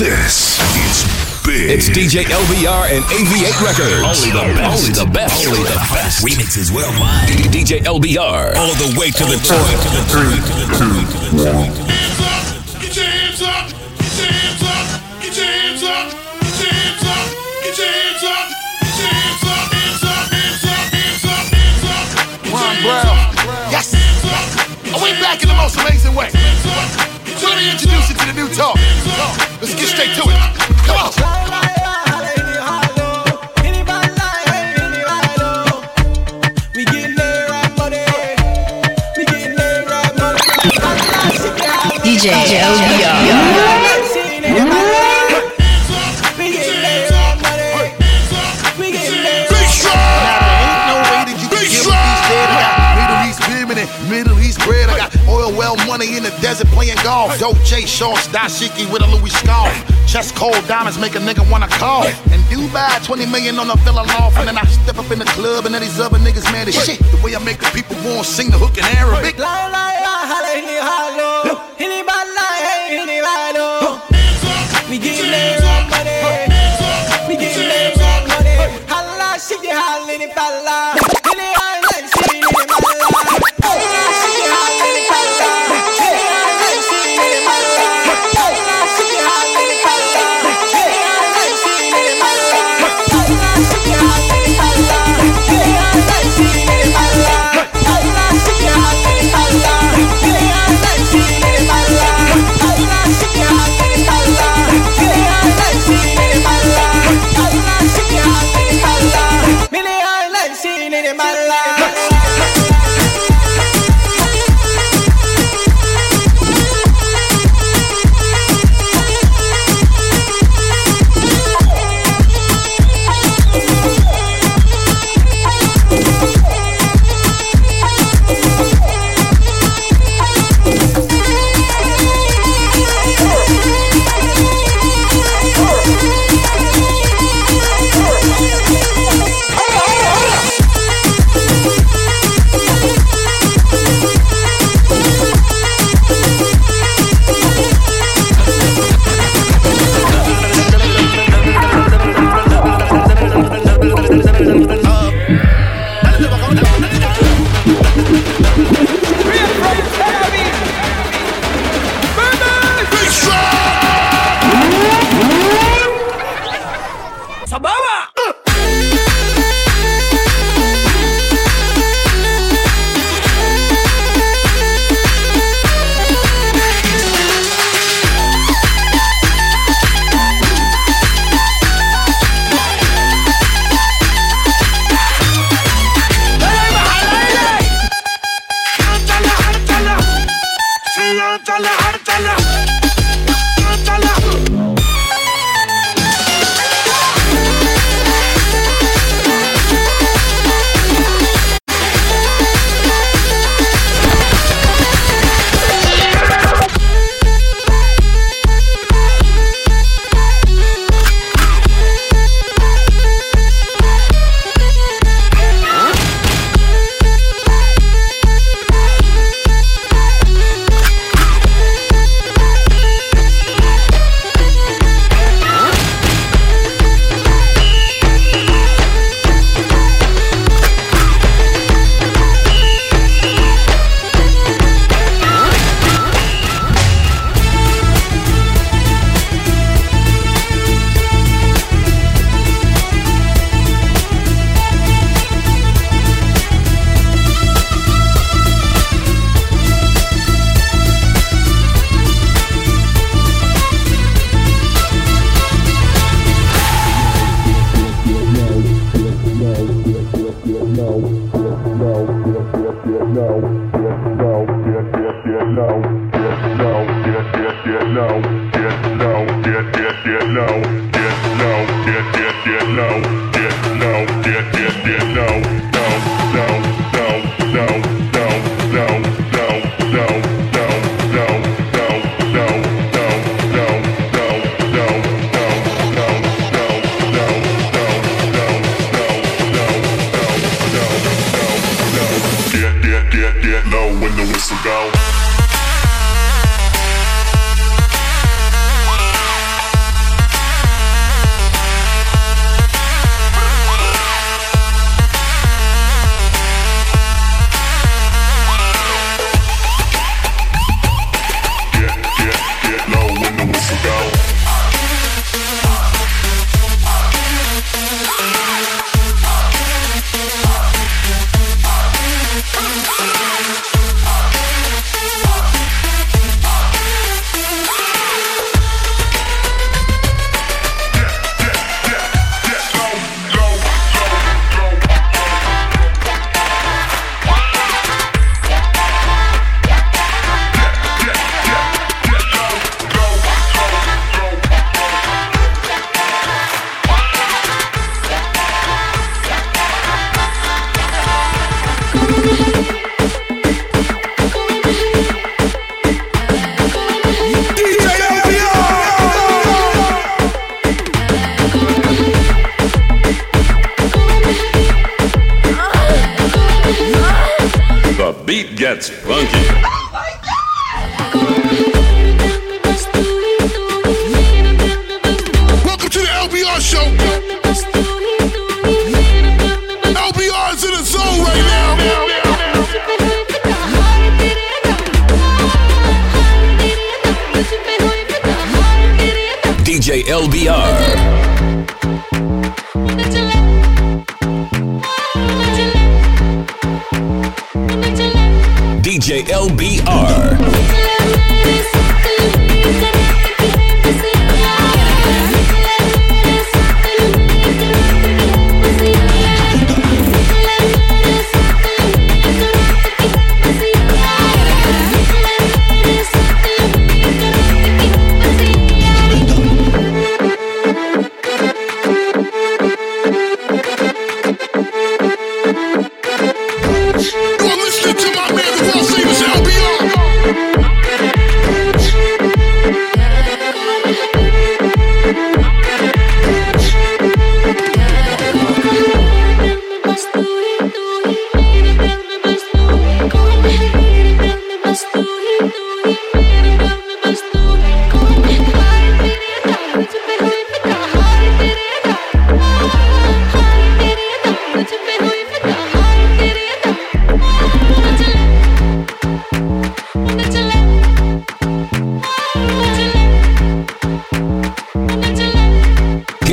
This is big. It's DJ LBR and AV8 Records. Only the best. Only the best. Only the best. Remixes worldwide. DJ LBR. All the way to the top. To the top. To the top. To the top. Hands up, get your hands up, get your hands up, get your hands up, get your hands up, get your hands up, get your hands up, hands up, hands up, hands up, hands up. Ron hands Brown. up, Yes. hands up, Are we back in the most amazing way? hands up, get So Let me introduce you to the new talk. Let's get straight to it. Come on. DJ LBR. 20 in the desert playing golf. Dolce shorts, dashiki with a Louis scarf. Chest cold diamonds make a nigga wanna call. In Dubai, 20 million on a fella loft. And then I step up in the club and then these other niggas mad as shit. The way I make the people want sing the hook in Arabic.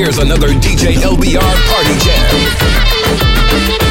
Here's another DJ LBR party jam.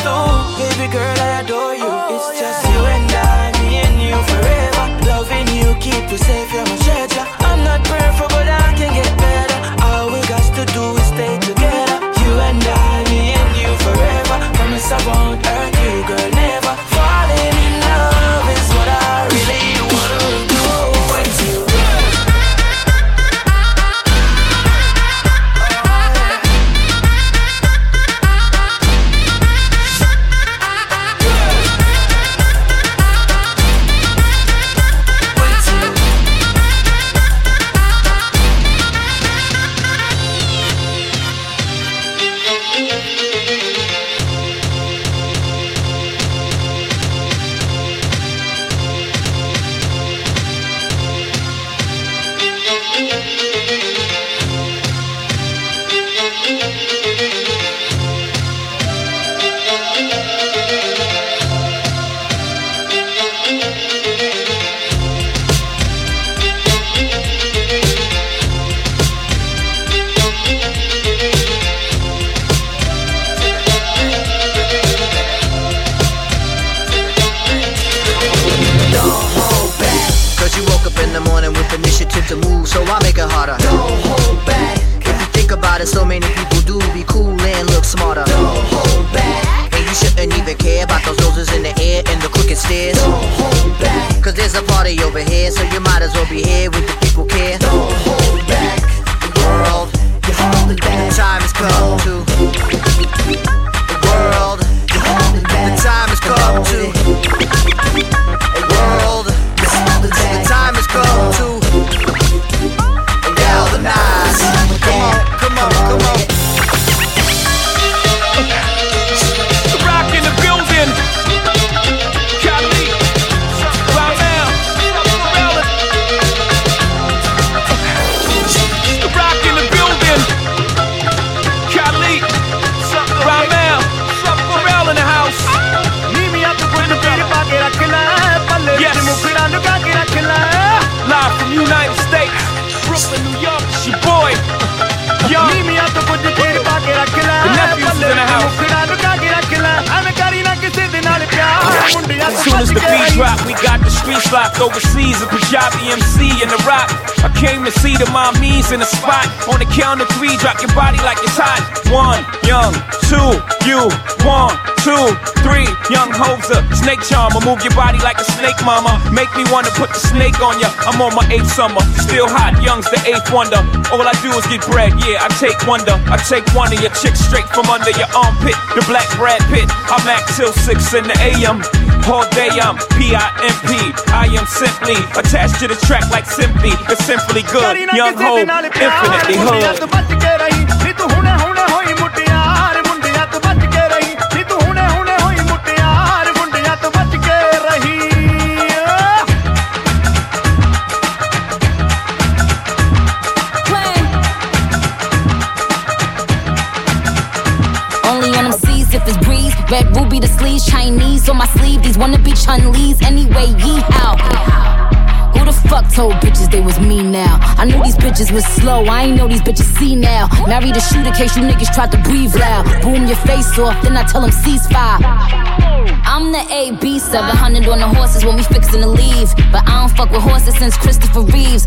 stone. Baby girl, I adore you. Oh, it's yeah. just you and I, me and you forever. Loving you, keep you safe, you're my treasure. I'm not perfect, but I can get better. All we got to do is stay together. You and I, me and you forever. Promise I won't hurt. On ya. I'm on my eighth summer, still hot. Young's the eighth wonder. All I do is get bread, yeah. I take wonder. I take one of your chicks straight from under your armpit. The black Brad Pitt. I'm act till six in the AM. All day I'm P-I-M-P. I am simply attached to the track like simply. It's simply good. Young Ho, infinitely hood. Red ruby the sleeves, Chinese on my sleeve. These wanna be Chun-Li's anyway. Yee how? Who the fuck told bitches they was me now? I knew these bitches was slow. I ain't know these bitches see now. Married a shooter case you niggas tried to breathe loud. Boom your face off, then I tell them ceasefire. I'm the AB 700 on the horses when we fixin' to leave. But I don't fuck with horses since Christopher Reeves.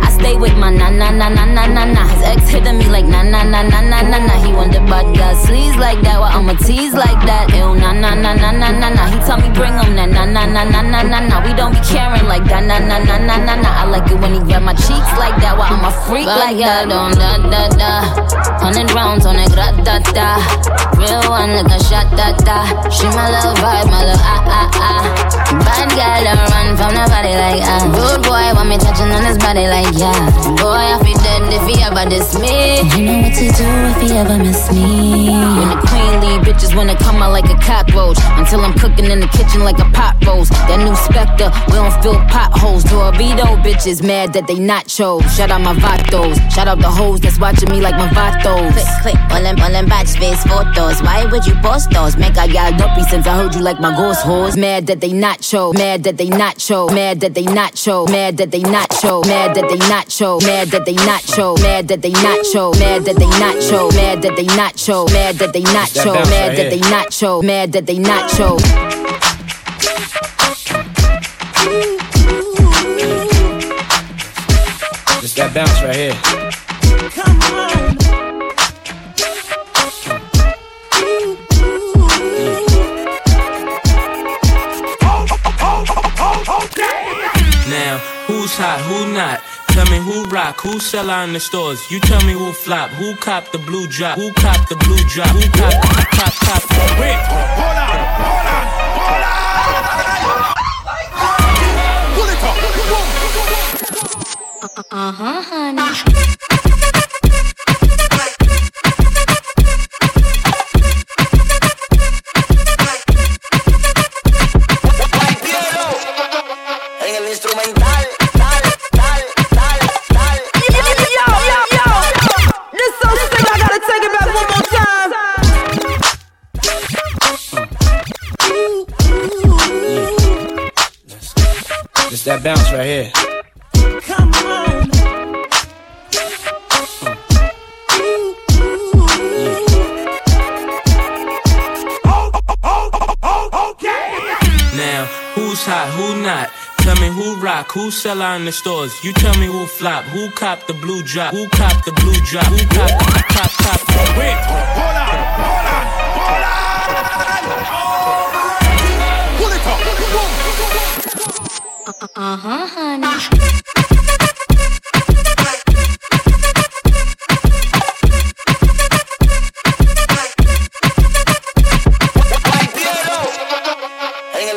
Stay with my na na na na na na na. His ex hitting me like na na na na na na na. He the bad girl sleaze like that, well I'ma tease like that. Ew na na na na na na na. He tell me bring him na na na na na na na na. We don't be caring like that na na na na na na. I like it when he grab my cheeks like that, well I'm a freak like that. Don't da da da. Hundred rounds on a grat da da. Real one like a shot da da. She my love vibe, my love ah ah ah. Bad girl don't run from nobody like ah. Rude boy want me touching on his body like yeah. Boy I feel dead if he ever diss me. You know what to do if he ever miss me. When the queen leave, bitches wanna come out like a cockroach. Until I'm cooking in the kitchen like a pot roast. That new Spectre, we don't fill potholes. Dorito bitches mad that they not chose. Shout out my vatos. Shout out the hoes that's watching me like my vatos. Click, click, all them, all them batch face photos. Why would you post those? Make I got dopey since I heard you like my ghost hoes. Mad that they not show. Mad that they not show. Mad that they not show. Mad that they not show. Mad that they not show. Mad that they not show. Mad that they not show. Mad that they not show. Mad that they not show. Mad that they not show. Mad that they not show. Mad that they not show. Just that bounce right here. Now, who's hot, who not? Tell me who rock, who sell out in the stores. You tell me who flop, who cop the blue drop, who cop the blue drop, who cop, cop, cop, cop. Wait. Uh-huh, honey. bounce right here. Come on. Now, who's hot, who not? Tell me who rock, who sell out in the stores. You tell me who flop, who cop the blue drop, who cop the blue drop, who cop, cop, cop. Wait, hold on, hold on, hold on. Uh huh,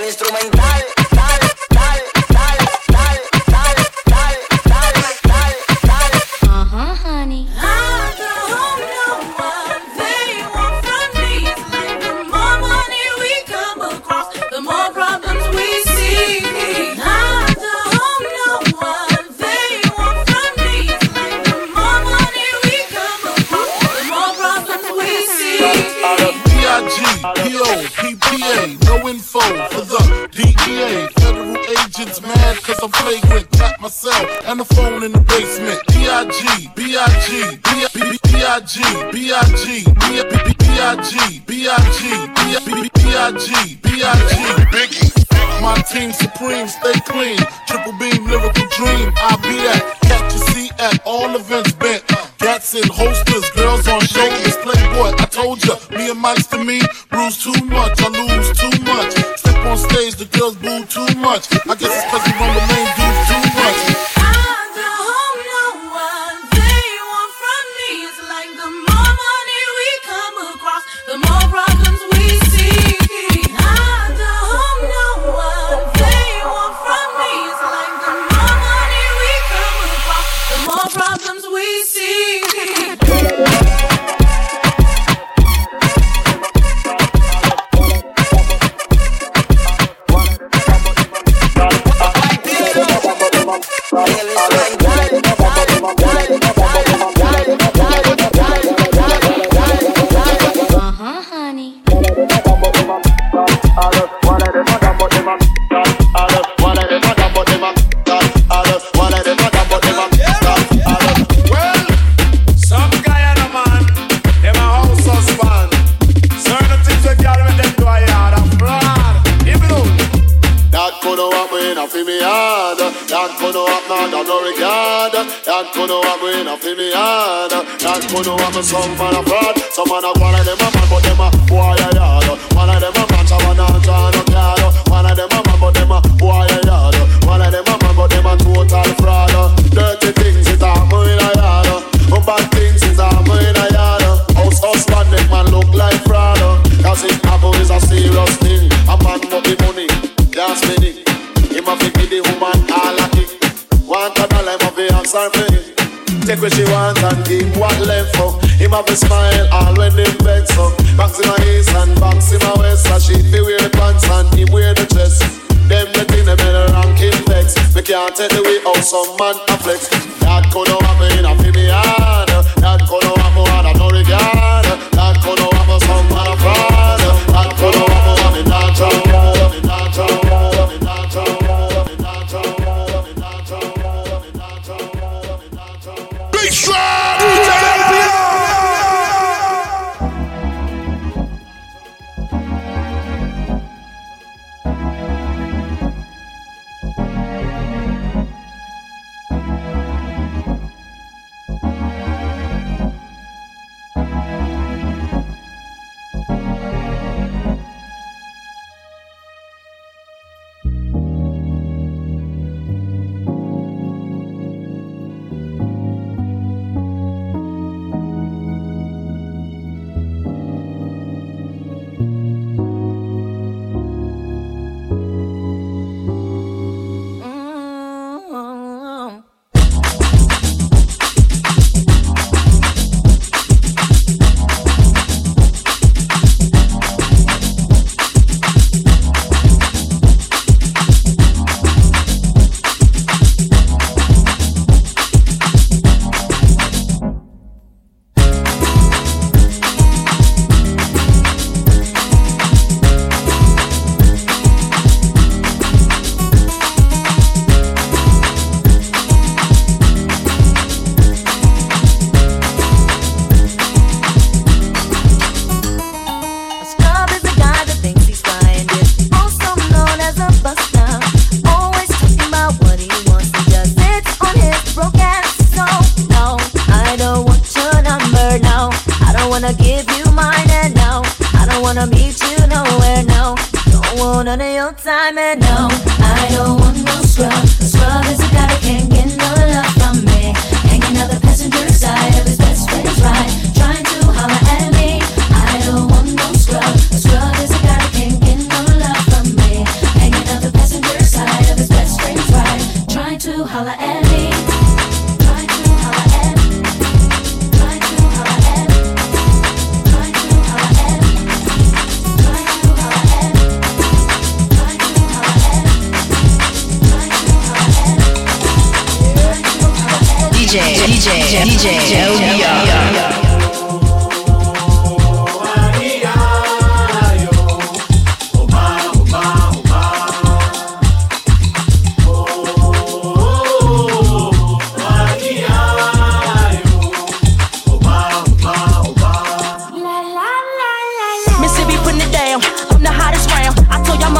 instrumental. put no have in a me yard. know I'm a some man a fraud. Some man a one them a man, but them a boy a yard. One of them a want and him what left for. Him have a smile all when him vex up. Box in my east and box in my west. And she feel wear the pants and him wear the dress. Them the thing they better rank him vex. We can't take the way out some man a flex.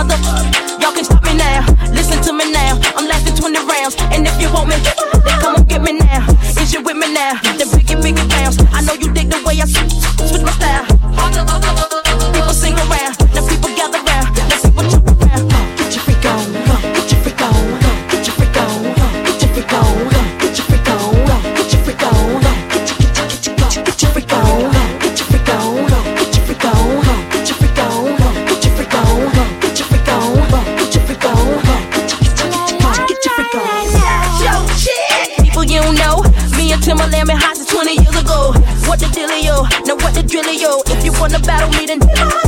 mother. Y'all can stop me now. Listen to me now. I'm lasting 20 rounds. And if you want me, the battle meeting.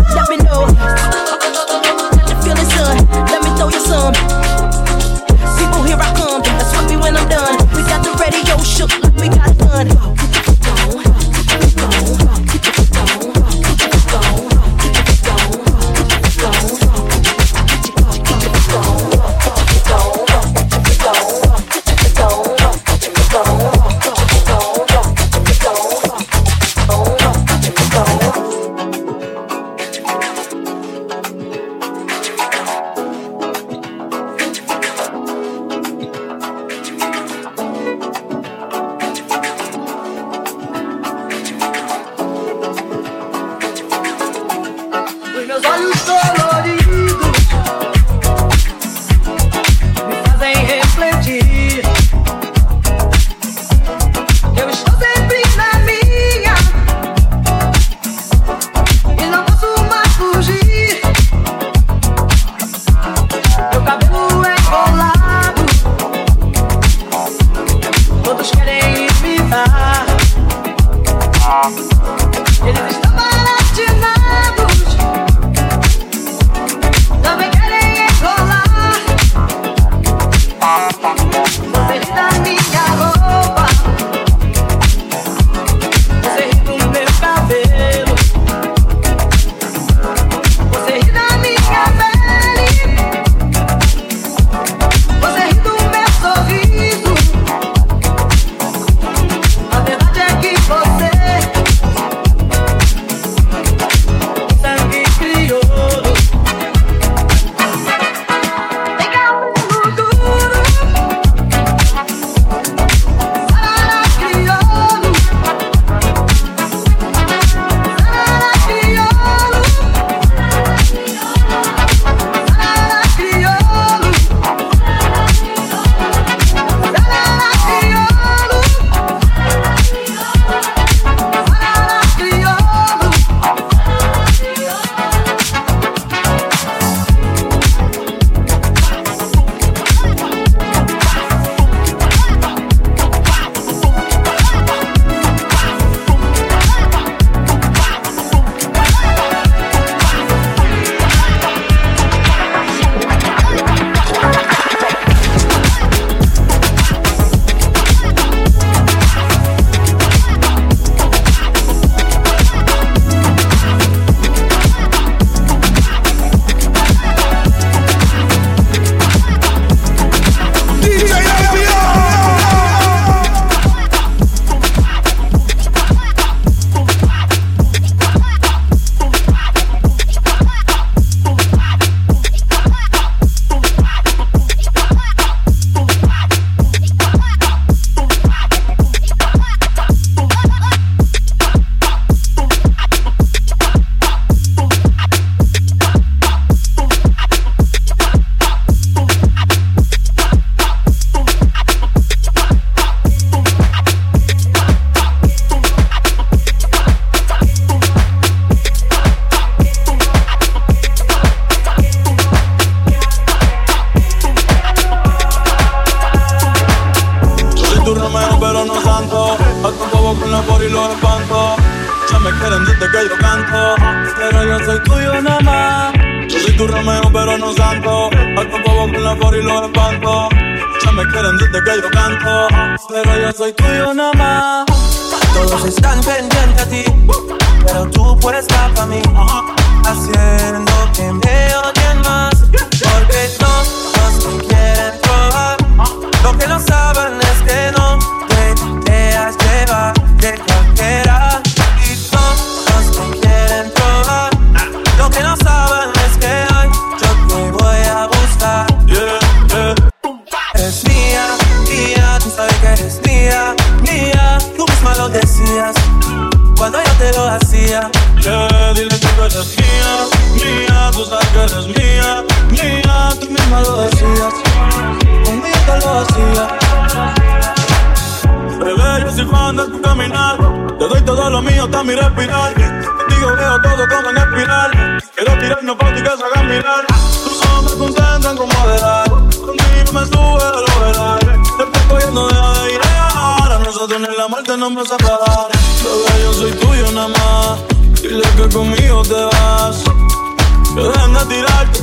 ganas tirarte.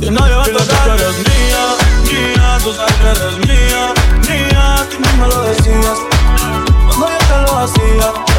Que nadie va a tocar. Eres mía, mía, tú sabes que eres mía, mía. Tú no me lo decías cuando yo te lo hacía.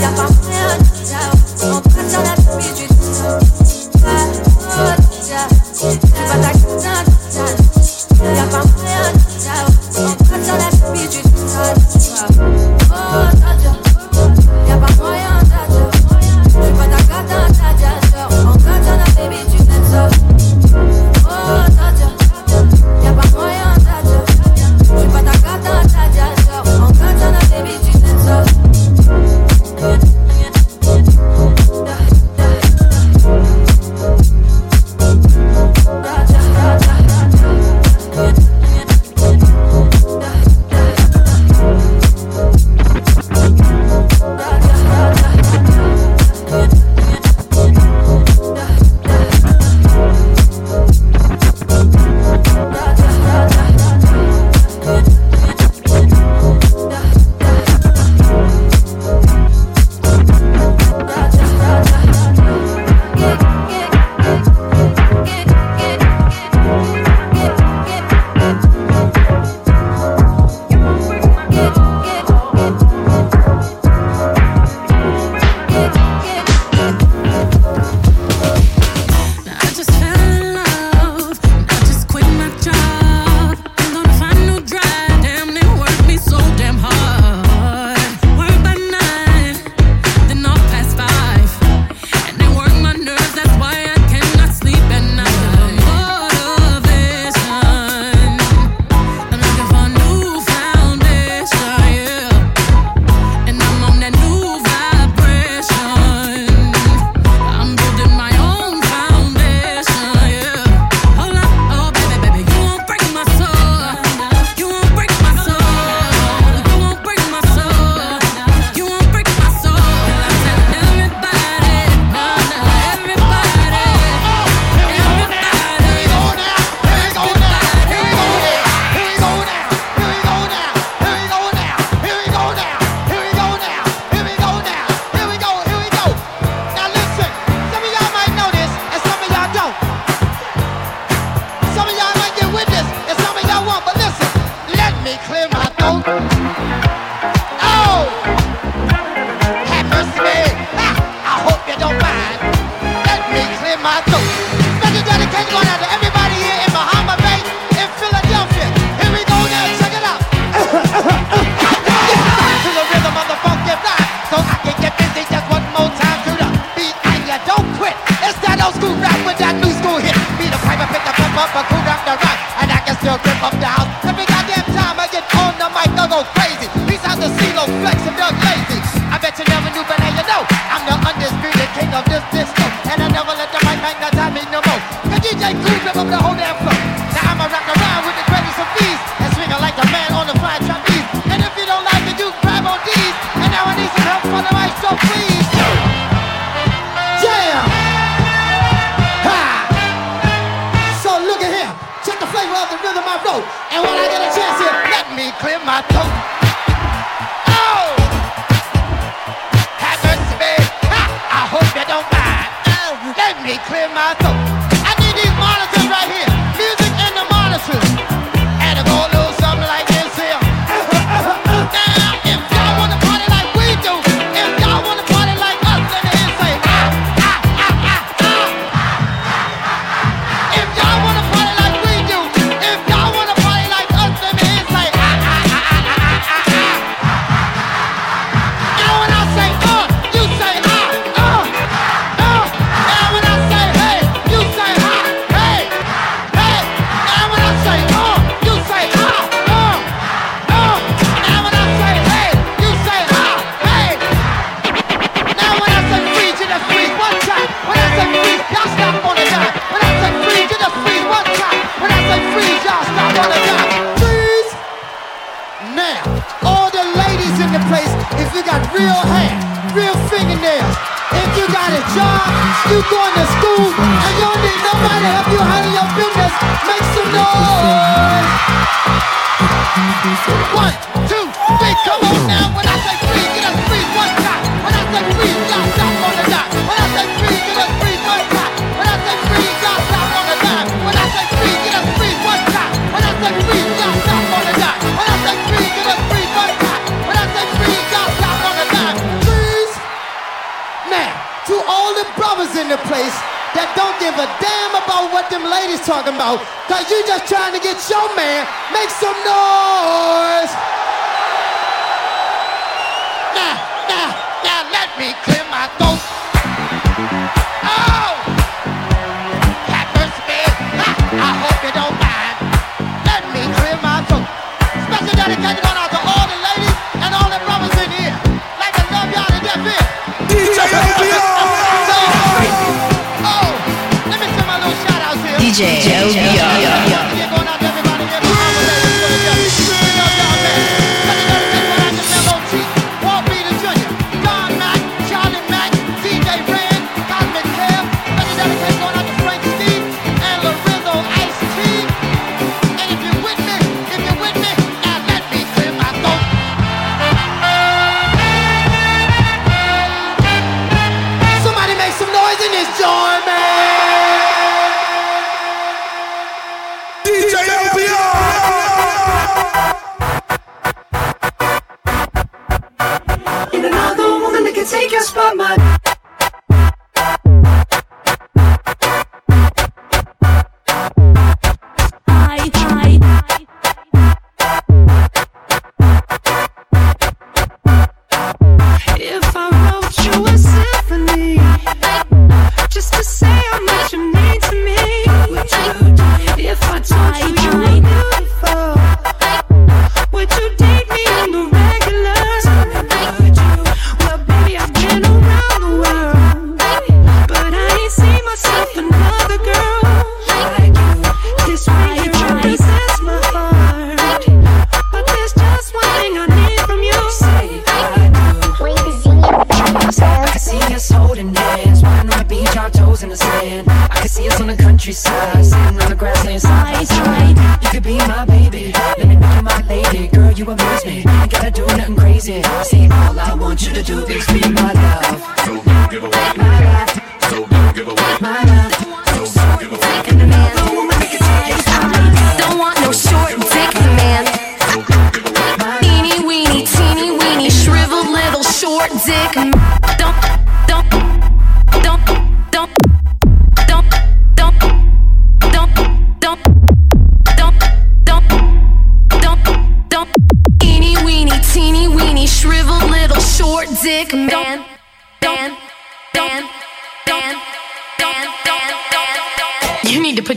I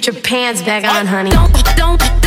Put your pants back on, honey. Don't, don't.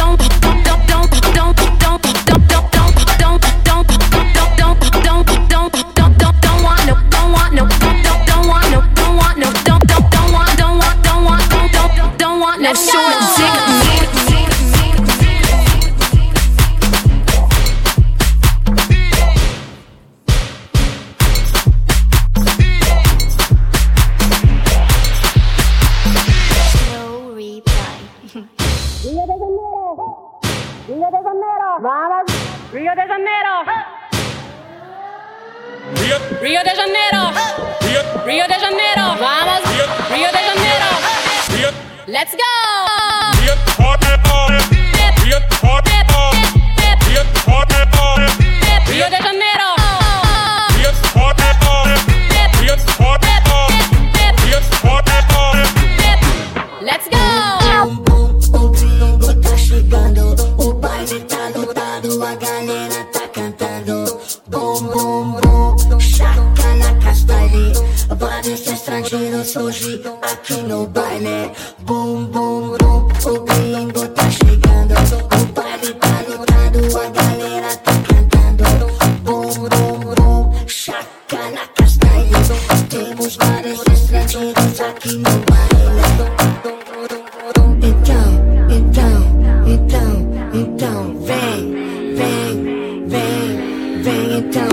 bring it down.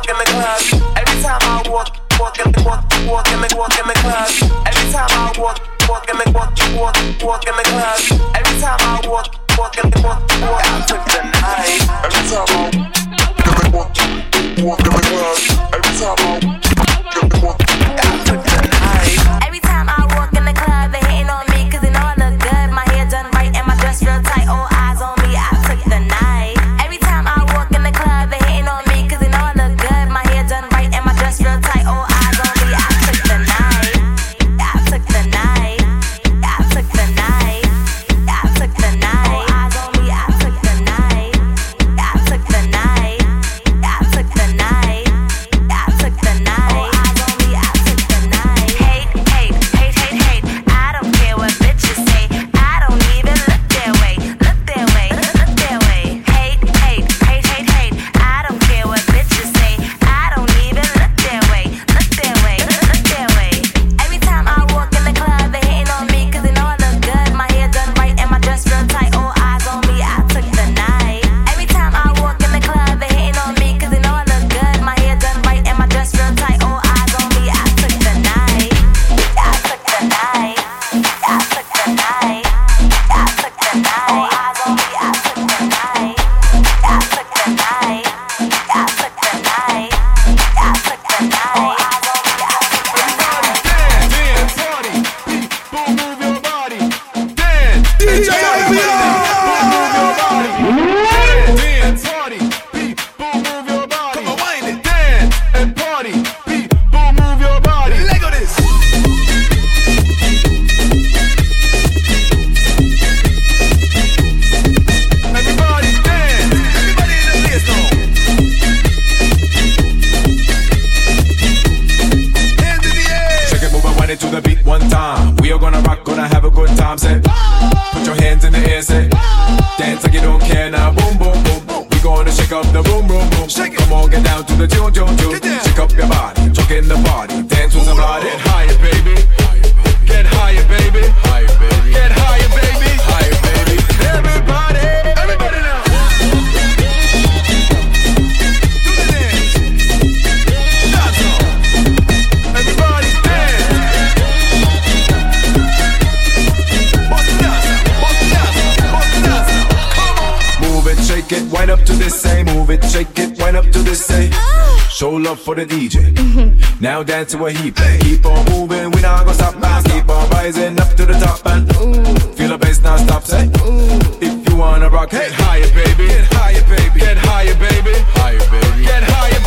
walk in the club, every time I walk, walk in the walk, walk in the walk in the club, every time I walk, walk in the walk, walk, walk in the club, every time I walk, walk in the walk, walk. Out with the night, every time I walk, walk in the club. to the for the DJ. Now dance to a heap. Keep on moving, we not gonna stop now. Keep on rising up to the top and Ooh. feel the bass now stop. Say, Ooh. if you wanna rock, get higher, baby. Get higher, baby. Get higher, baby. Higher, baby. Get higher.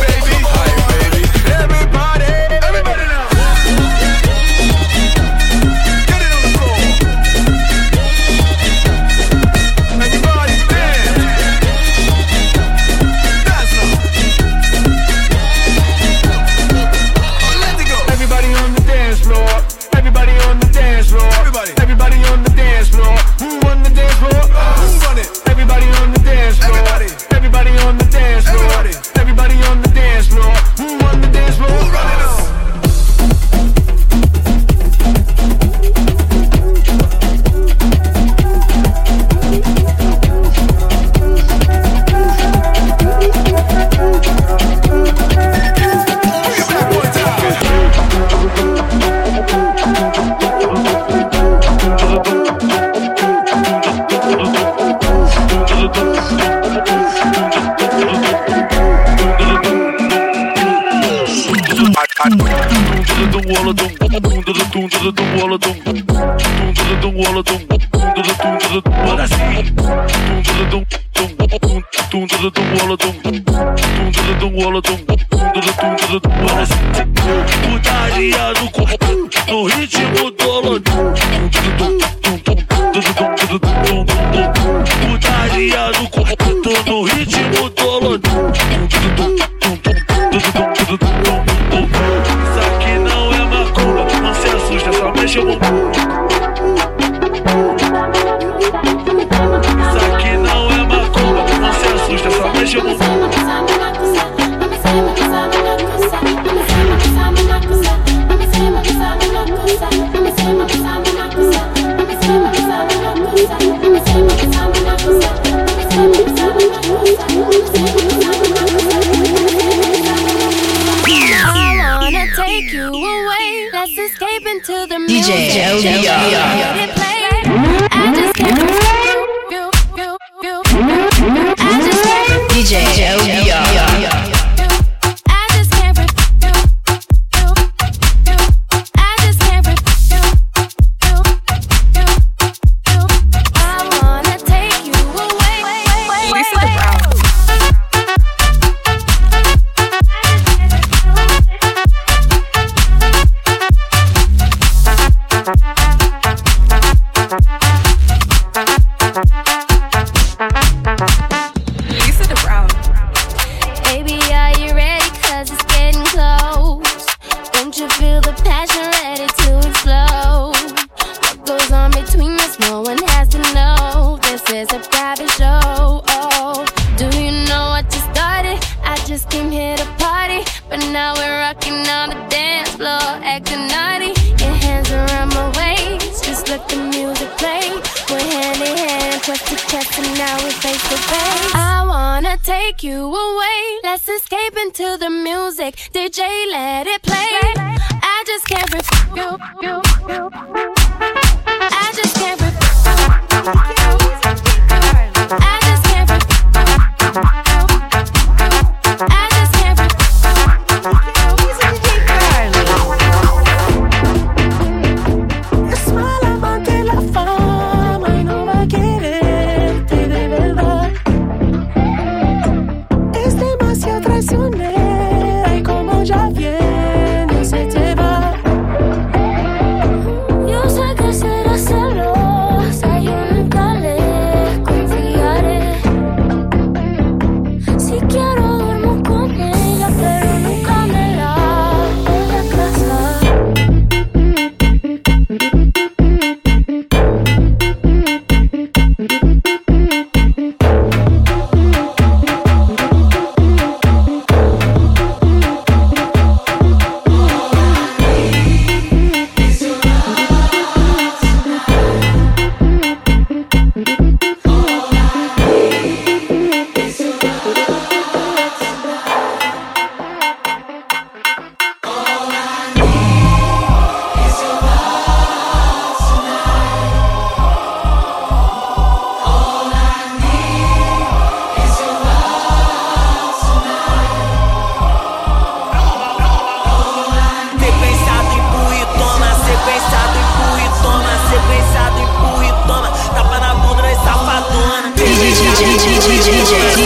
DJ, let it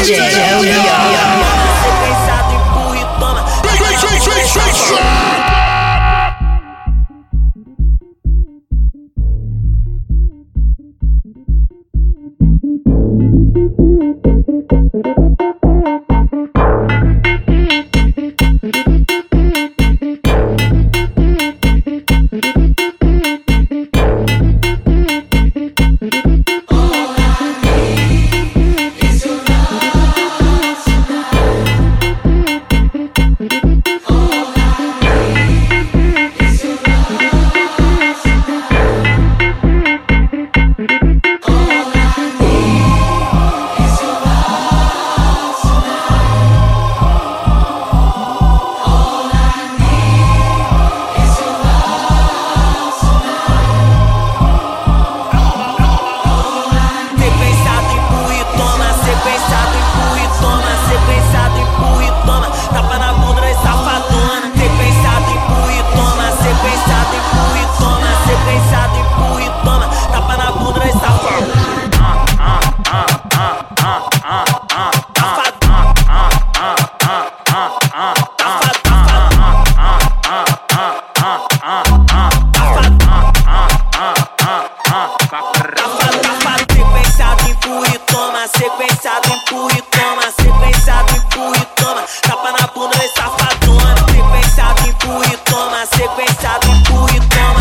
Yeah. sentado no e toma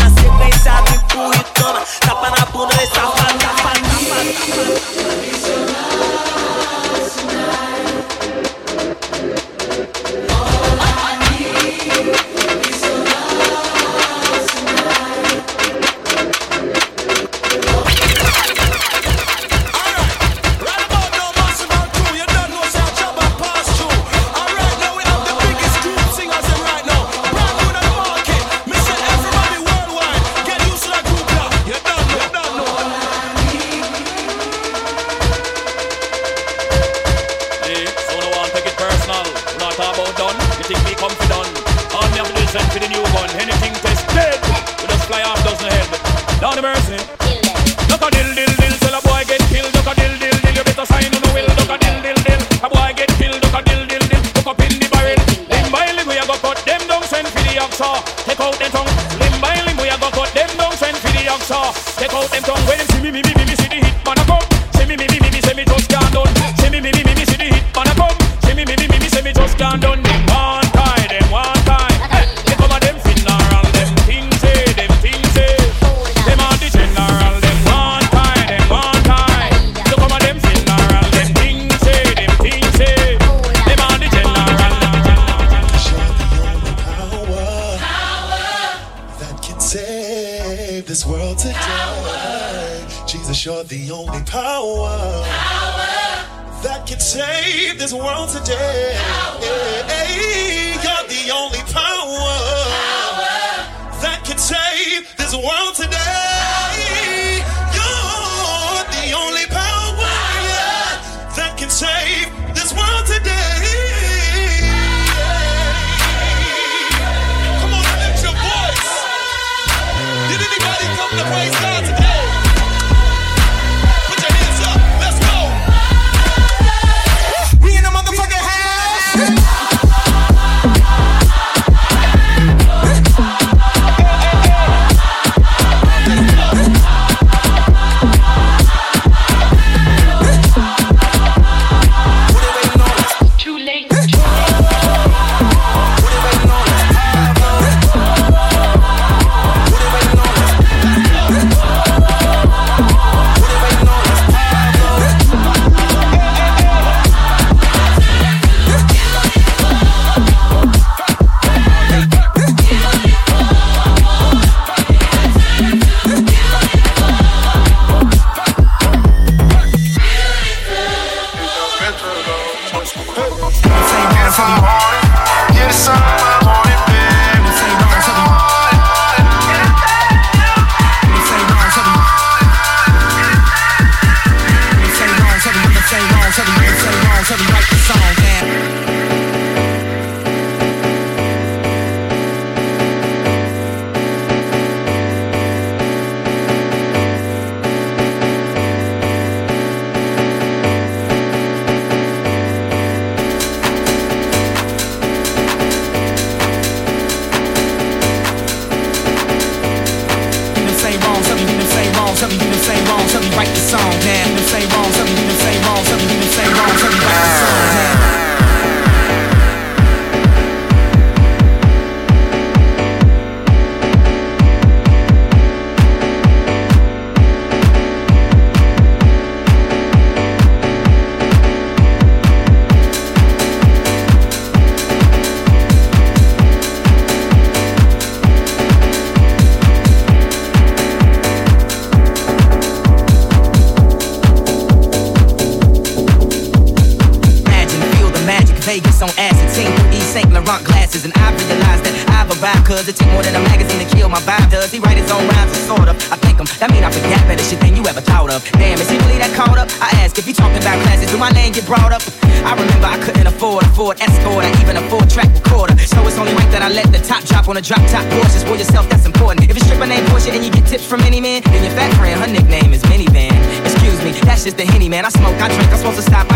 get brought up. I remember I couldn't afford a Ford Escort or even a four-track recorder. So it's only right that I let the top drop on a drop-top Porsche. Just for yourself, that's important. If you strip stripper named Porsche and you get tips from any man, then your fat friend, her nickname is Minivan. Excuse me, that's just the Henny, man. I smoke, I drink, I'm supposed to stop